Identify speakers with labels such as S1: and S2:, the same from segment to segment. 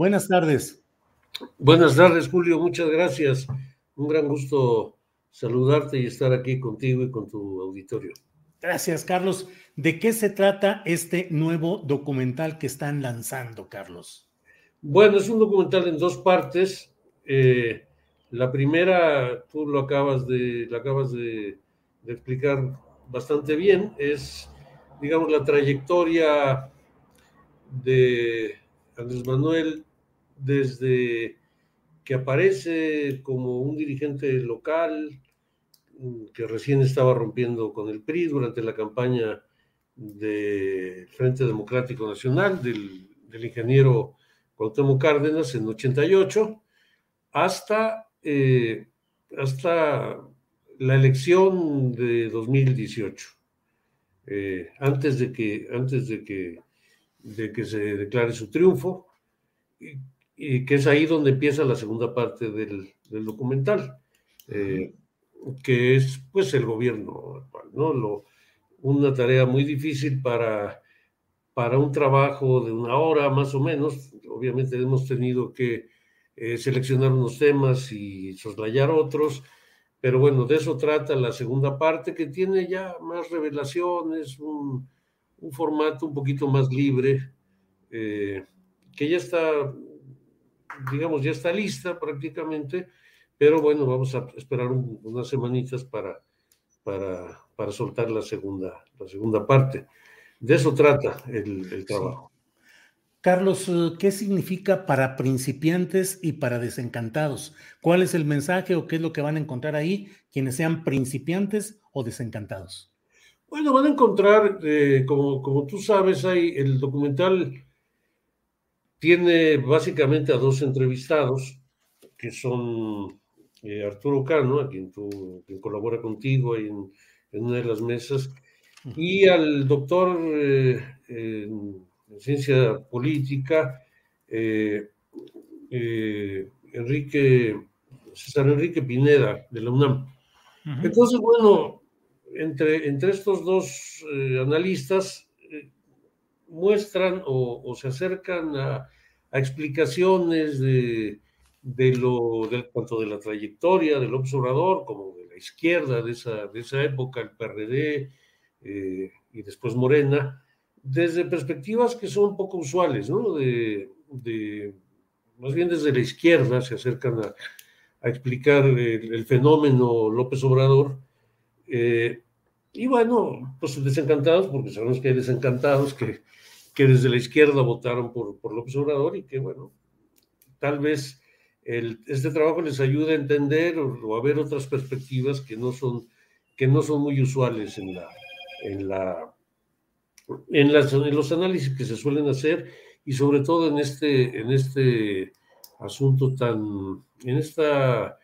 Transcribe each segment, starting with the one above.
S1: buenas tardes.
S2: Buenas tardes, Julio. Muchas gracias. Un gran gusto saludarte y estar aquí contigo y con tu auditorio.
S1: Gracias, Carlos. ¿De qué se trata este nuevo documental que están lanzando, Carlos?
S2: Bueno, es un documental en dos partes. Eh, la primera, tú lo acabas de, lo acabas de, de explicar bastante bien, es, digamos, la trayectoria de Andrés Manuel desde que aparece como un dirigente local mm, que recién estaba rompiendo con el PRI durante la campaña del Frente Democrático Nacional del, del ingeniero Cuauhtémoc Cárdenas en 88 hasta, eh, hasta la elección de 2018, eh, antes de que, antes de que, de que se declare su triunfo, y que es ahí donde empieza la segunda parte del, del documental, eh, que es pues el gobierno ¿no? Lo, una tarea muy difícil para, para un trabajo de una hora más o menos. Obviamente hemos tenido que eh, seleccionar unos temas y soslayar otros, pero bueno, de eso trata la segunda parte que tiene ya más revelaciones, un, un formato un poquito más libre, eh, que ya está, digamos, ya está lista prácticamente, pero bueno, vamos a esperar un, unas semanitas para, para, para soltar la segunda, la segunda parte. De eso trata el, el trabajo.
S1: Carlos, eh, ¿qué significa para principiantes y para desencantados? ¿Cuál es el mensaje o qué es lo que van a encontrar ahí quienes sean principiantes o desencantados?
S2: Bueno, van a encontrar, eh, como, como tú sabes, hay el documental tiene básicamente a dos entrevistados, que son eh, Arturo Cano, a quien, tú, quien colabora contigo en, en, una de las mesas, y al doctor eh, en, en, ciencia política, eh, eh, Enrique, César Enrique Pineda, de la UNAM. Entonces, bueno, entre, entre estos dos eh, analistas muestran o, se acercan a, explicaciones de, de lo, de, tanto de la trayectoria del observador como de la izquierda de esa, de esa época, el PRD eh, y después Morena, desde perspectivas que son poco usuales, ¿no? De, de más bien desde la izquierda se acercan a, explicar el, el, fenómeno López Obrador. Eh, y bueno, pues desencantados, porque sabemos que hay desencantados que, que desde la izquierda votaron por, por López Obrador y que, bueno, tal vez el, este trabajo les ayude a entender o, o, a ver otras perspectivas que no son, que no son muy usuales en, la, en, la, en, las, en los análisis que se suelen hacer y sobre todo en este, en este asunto tan, en esta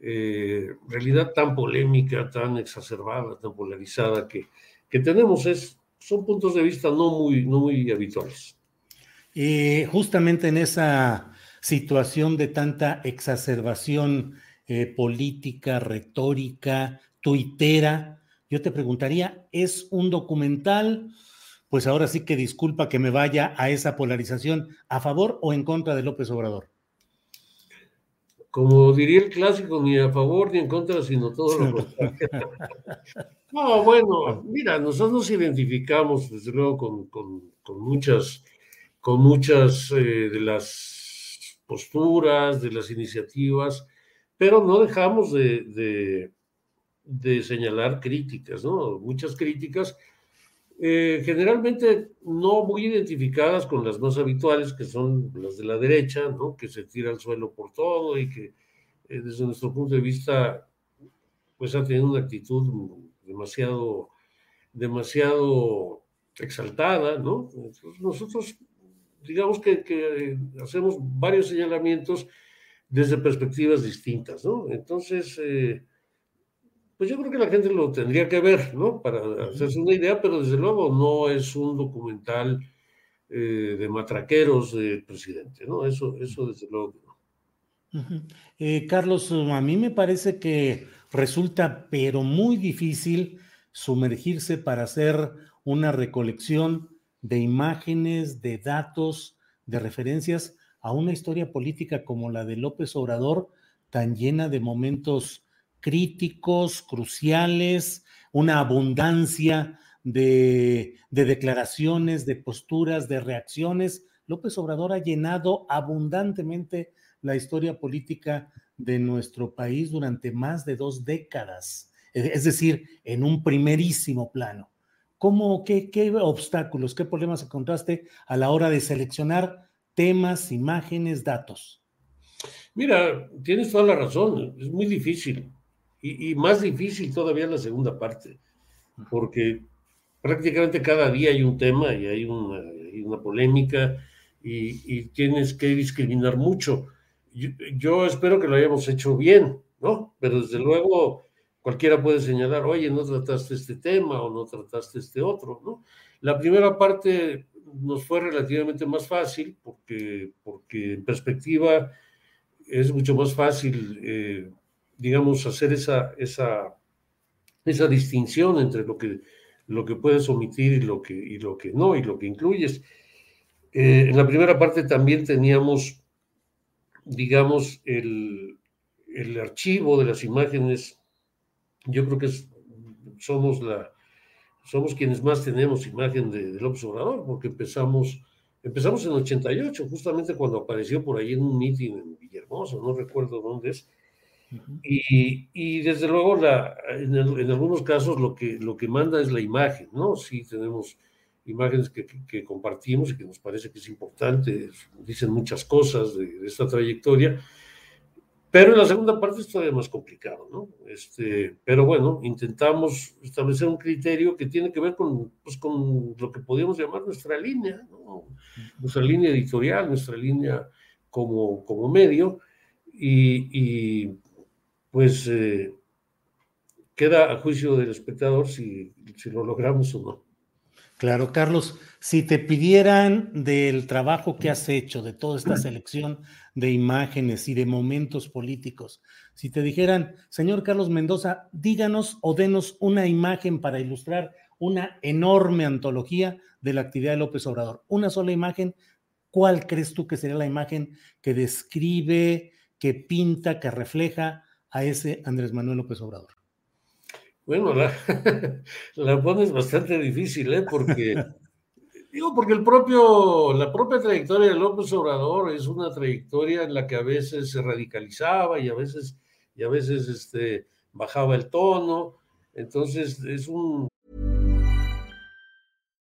S2: eh, realidad tan polémica, tan exacerbada, tan polarizada que, que tenemos. Es, son puntos de vista no muy, no muy habituales.
S1: Y justamente en esa situación de tanta exacerbación eh, política, retórica, tuitera, yo te preguntaría, ¿es un documental? Pues ahora sí que disculpa que me vaya a esa polarización, ¿a favor o en contra de López Obrador?
S2: Como diría el clásico, ni a favor ni en contra, sino todo lo contrario. no, bueno, mira, nosotros nos identificamos desde luego con, muchas, con muchas eh, de las posturas, de las iniciativas, pero no dejamos de, de, señalar críticas, ¿no? Muchas críticas, eh, generalmente no muy identificadas con las más habituales, que son las de la derecha, ¿no? Que se tira al suelo por todo y que eh, desde nuestro punto de vista, pues ha tenido una actitud demasiado, demasiado exaltada, ¿no? nosotros, digamos que, que, hacemos varios señalamientos desde perspectivas distintas, ¿no? Entonces, eh, pues yo creo que la gente lo tendría que ver, ¿no? Para hacerse una idea, pero desde luego no es un documental eh, de matraqueros del presidente, ¿no? Eso, eso desde luego
S1: eh, Carlos, a mí me parece que resulta, pero muy difícil, sumergirse para hacer una recolección de imágenes, de datos, de referencias a una historia política como la de López Obrador, tan llena de momentos críticos, cruciales, una abundancia de, de declaraciones, de posturas, de reacciones. López Obrador ha llenado abundantemente la historia política de nuestro país durante más de dos décadas, e, es decir, en un primerísimo plano. ¿Cómo, qué, qué obstáculos, qué problemas encontraste a la hora de seleccionar temas, imágenes, datos?
S2: Mira, tienes toda la razón, es muy difícil y, más difícil todavía la segunda parte, porque prácticamente cada día hay un tema y hay una, una polémica y, y, tienes que discriminar mucho yo, espero que lo hayamos hecho bien, ¿no? Pero desde luego cualquiera puede señalar, oye, no trataste este tema o no trataste este otro, ¿no? La primera parte nos fue relativamente más fácil porque, porque en perspectiva es mucho más fácil, eh, digamos, hacer esa, esa, esa distinción entre lo que, lo que puedes omitir y lo que, y lo que no, y lo que incluyes. Eh, en la primera parte también teníamos digamos, el, archivo de las imágenes, yo creo que somos, la, somos quienes más tenemos imagen de, del observador, porque empezamos, empezamos en 88, justamente cuando apareció por ahí en un meeting en Villahermosa, no recuerdo dónde es, y, desde luego la, en, en, algunos casos lo que, lo que manda es la imagen, ¿no? Sí tenemos imágenes que, que, compartimos y que nos parece que es importante, dicen muchas cosas de, esta trayectoria, pero en la segunda parte es todavía más complicado, ¿no? Este, pero bueno, intentamos establecer un criterio que tiene que ver con, pues, con lo que podríamos llamar nuestra línea, ¿no? nuestra línea editorial, nuestra línea como, como medio, y, y pues eh, queda a juicio del espectador si, si lo logramos o no.
S1: Claro, Carlos, si te pidieran del trabajo que has hecho, de toda esta selección de imágenes y de momentos políticos, si te dijeran, señor Carlos Mendoza, díganos o denos una imagen para ilustrar una enorme antología de la actividad de López Obrador, una sola imagen, ¿cuál crees tú que sería la imagen que describe, que pinta, que refleja a ese Andrés Manuel López Obrador?
S2: Bueno, la, la pones bastante difícil, ¿eh? Porque, digo, porque el propio, la propia trayectoria de López Obrador es una trayectoria en la que a veces se radicalizaba y a veces, y a veces este, bajaba el tono. Entonces, es un,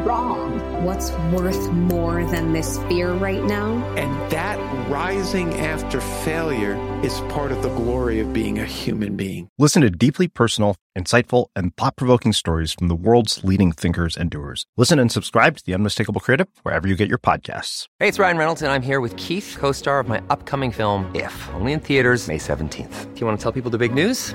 S3: wrong?
S4: What's worth more than this fear right now?
S5: And that rising after failure is part of the glory of being a human being.
S6: Listen to deeply personal, insightful, and thought provoking stories from the world's leading thinkers and doers. Listen and subscribe to The Unmistakable Creative wherever you get your podcasts.
S7: Hey, it's Ryan Reynolds, and I'm here with Keith, co star of my upcoming film, If, only in theaters, May 17th. Do you want to tell people the big news?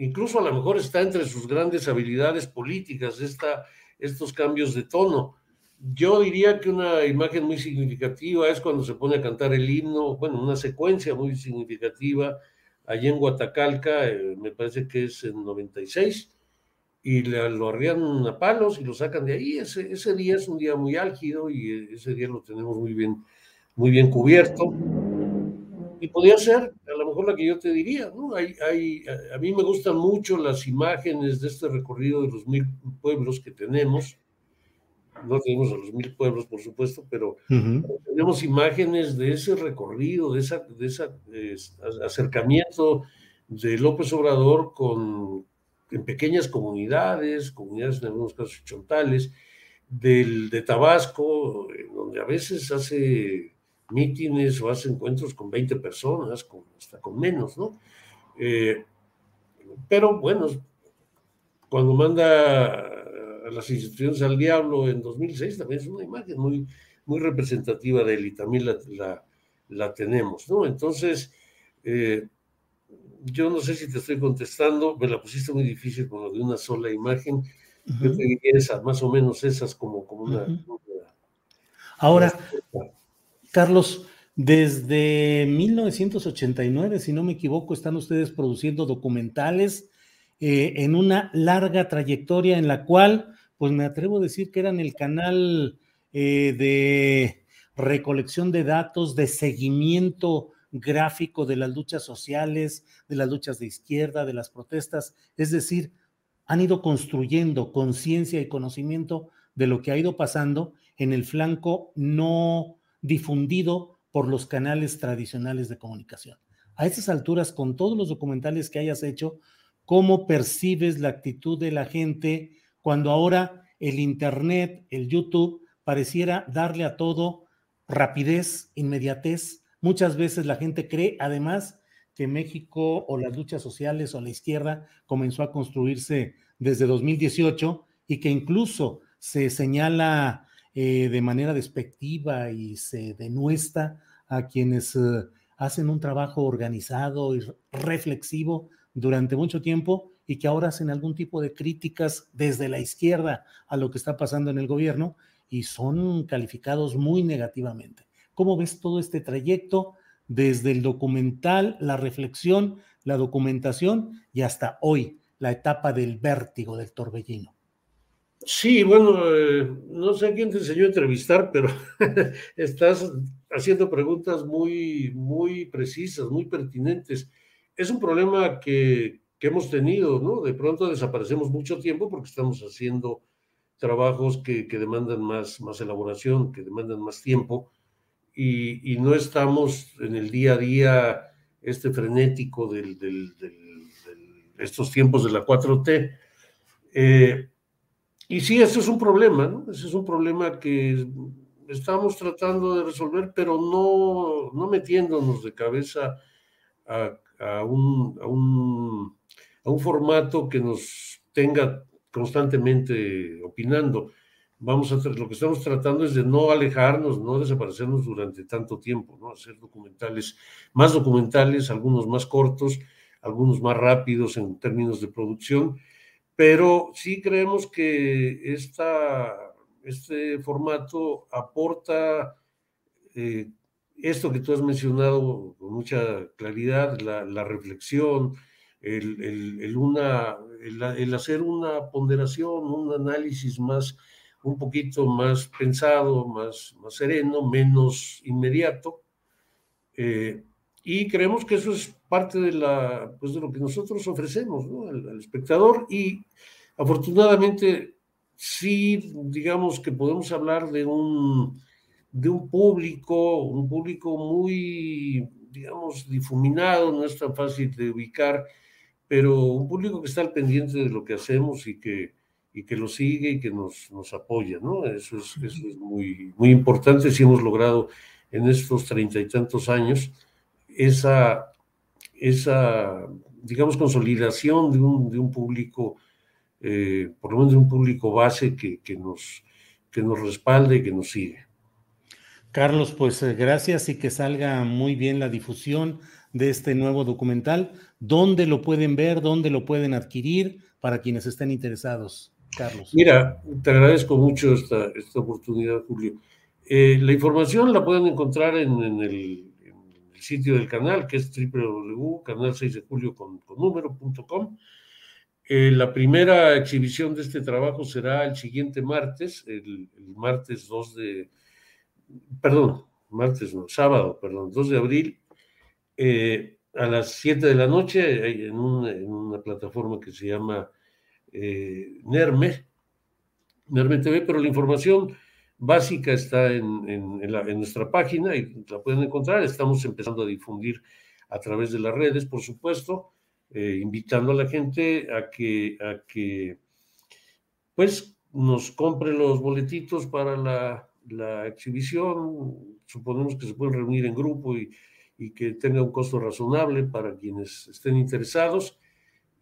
S2: Incluso a lo mejor está entre sus grandes habilidades políticas esta, estos cambios de tono. Yo diría que una imagen muy significativa es cuando se pone a cantar el himno, bueno, una secuencia muy significativa allí en Guatacalca, eh, me parece que es en 96, y le, lo arrian a palos y lo sacan de ahí. Ese, ese día es un día muy álgido y eh, ese día lo tenemos muy bien, muy bien cubierto. Y podría ser mejor la que yo te diría, ¿no? Hay, hay, a mí me gustan mucho las imágenes de este recorrido de los mil pueblos que tenemos. No tenemos a los mil pueblos, por supuesto, pero tenemos imágenes de ese recorrido, de ese de esa, acercamiento de López Obrador con, en pequeñas comunidades, comunidades en algunos casos chontales, del, de Tabasco, donde a veces hace mítines o hace encuentros con 20 personas, con, hasta con menos, ¿no? Eh, pero bueno, cuando manda a las instituciones al diablo en 2006 también es una imagen muy, muy representativa de él y también la, la, tenemos, ¿no? Entonces, eh, yo no sé si te estoy contestando, me la pusiste muy difícil con lo de una sola imagen. Yo te diría esas, más o menos esas como, como una,
S1: Ahora, Carlos, desde 1989, si no me equivoco, están ustedes produciendo documentales eh, en una larga trayectoria en la cual, pues me atrevo a decir que eran el canal eh, de recolección de datos, de seguimiento gráfico de las luchas sociales, de las luchas de izquierda, de las protestas. Es decir, han ido construyendo conciencia y conocimiento de lo que ha ido pasando en el flanco no difundido por los canales tradicionales de comunicación. A estas alturas, con todos los documentales que hayas hecho, ¿cómo percibes la actitud de la gente cuando ahora el Internet, el YouTube, pareciera darle a todo rapidez, inmediatez? Muchas veces la gente cree, además, que México o las luchas sociales o la izquierda comenzó a construirse desde 2018 y que incluso se señala eh, de manera despectiva y se denuestra a quienes eh, hacen un trabajo organizado y reflexivo durante mucho tiempo y que ahora hacen algún tipo de críticas desde la izquierda a lo que está pasando en el gobierno y son calificados muy negativamente. ¿Cómo ves todo este trayecto desde el documental, la reflexión, la documentación y hasta hoy, la etapa del vértigo, del torbellino?
S2: Sí, bueno, eh, no sé quién te enseñó a entrevistar, pero estás haciendo preguntas muy, muy precisas, muy pertinentes. Es un problema que, que, hemos tenido, ¿no? De pronto desaparecemos mucho tiempo porque estamos haciendo trabajos que, que demandan más, más elaboración, que demandan más tiempo, y, y, no estamos en el día a día este frenético del, estos tiempos de la 4T. Eh, y sí, eso es un problema, ¿no? Ese es un problema que estamos tratando de resolver, pero no, no metiéndonos de cabeza a, a, un, a, un, a, un, formato que nos tenga constantemente opinando. Vamos a lo que estamos tratando es de no alejarnos, no desaparecernos durante tanto tiempo, ¿no? Hacer documentales, más documentales, algunos más cortos, algunos más rápidos en términos de producción, pero sí creemos que esta, este formato aporta eh, esto que tú has mencionado con mucha claridad, la, reflexión, el, el, hacer una ponderación, un análisis más, un poquito más pensado, más, más sereno, menos inmediato. Eh, y creemos que eso es parte de, la, pues de lo que nosotros ofrecemos ¿no? al, espectador y afortunadamente sí, digamos que podemos hablar de un, de un público, un público muy, digamos, difuminado, no es tan fácil de ubicar, pero un público que está al pendiente de lo que hacemos y que, y que lo sigue y que nos, nos apoya, ¿no? Eso es, eso es muy, muy importante si hemos logrado en estos treinta y tantos años esa, esa, digamos, consolidación de un, de un público, eh, por lo menos de un público base que, que, nos, que nos respalde y que nos sigue.
S1: Carlos, pues eh, gracias y que salga muy bien la difusión de este nuevo documental. ¿Dónde lo pueden ver? ¿Dónde lo pueden adquirir para quienes estén interesados? Carlos.
S2: Mira, te agradezco mucho esta, esta oportunidad, Julio. Eh, la información la pueden encontrar en, en, el, sitio del canal, que es www.canal6 de julio con, con número.com. Eh, la primera exhibición de este trabajo será el siguiente martes, el, martes 2 de, perdón, martes, no, sábado, perdón, 2 de abril, eh, a las 7 de la noche, en una, en una plataforma que se llama eh, NERME, NERME TV, pero la información básica está en, en, en, la, en, nuestra página y la pueden encontrar. Estamos empezando a difundir a través de las redes, por supuesto, eh, invitando a la gente a que, a que, pues, nos compre los boletitos para la, la exhibición. Suponemos que se pueden reunir en grupo y, y que tenga un costo razonable para quienes estén interesados.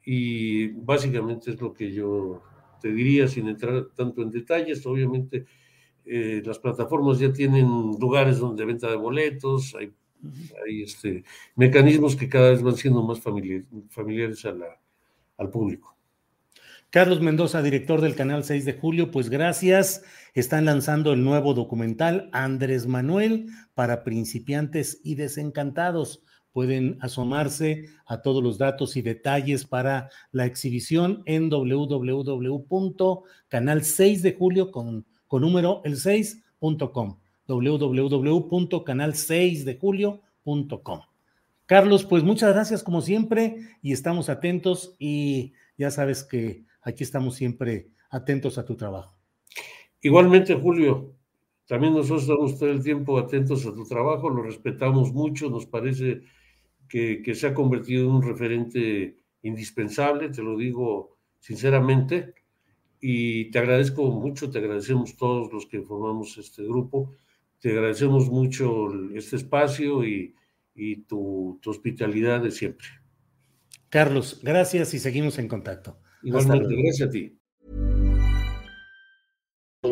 S2: Y básicamente es lo que yo te diría sin entrar tanto en detalles. Obviamente eh, las plataformas ya tienen lugares donde venta de boletos, hay, hay este, mecanismos que cada vez van siendo más familiar, familiares a la, al público.
S1: Carlos Mendoza, director del canal 6 de Julio, pues gracias. Están lanzando el nuevo documental Andrés Manuel para principiantes y desencantados pueden asomarse a todos los datos y detalles para la exhibición en www.canal6 de julio con, número el 6.com www.canal6dejulio.com Carlos, pues muchas gracias como siempre y estamos atentos y ya sabes que aquí estamos siempre atentos a tu trabajo.
S2: Igualmente, Julio, también nosotros estamos todo el tiempo atentos a tu trabajo, lo respetamos mucho, nos parece que, se ha convertido en un referente indispensable, te lo digo sinceramente, y te agradezco mucho, te agradecemos todos los que formamos este grupo, te agradecemos mucho este espacio y, y tu, tu, hospitalidad de siempre.
S1: Carlos, gracias y seguimos en contacto.
S2: Igualmente, gracias a ti.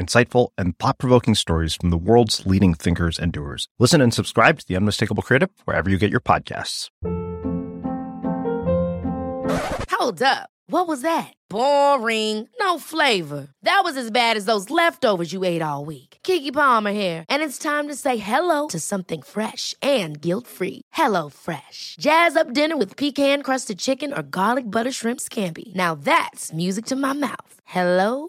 S6: insightful, and thought provoking stories from the world's leading thinkers and doers. Listen and subscribe to The Unmistakable Creative wherever you get your podcasts.
S8: Hold up. What was that? Boring. No flavor. That was as bad as those leftovers you ate all week. Kiki Palmer here, and it's time to say hello to something fresh and guilt-free. Hello Fresh. Jazz up dinner with pecan-crusted chicken or garlic butter shrimp scampi. Now that's music to my mouth. Hello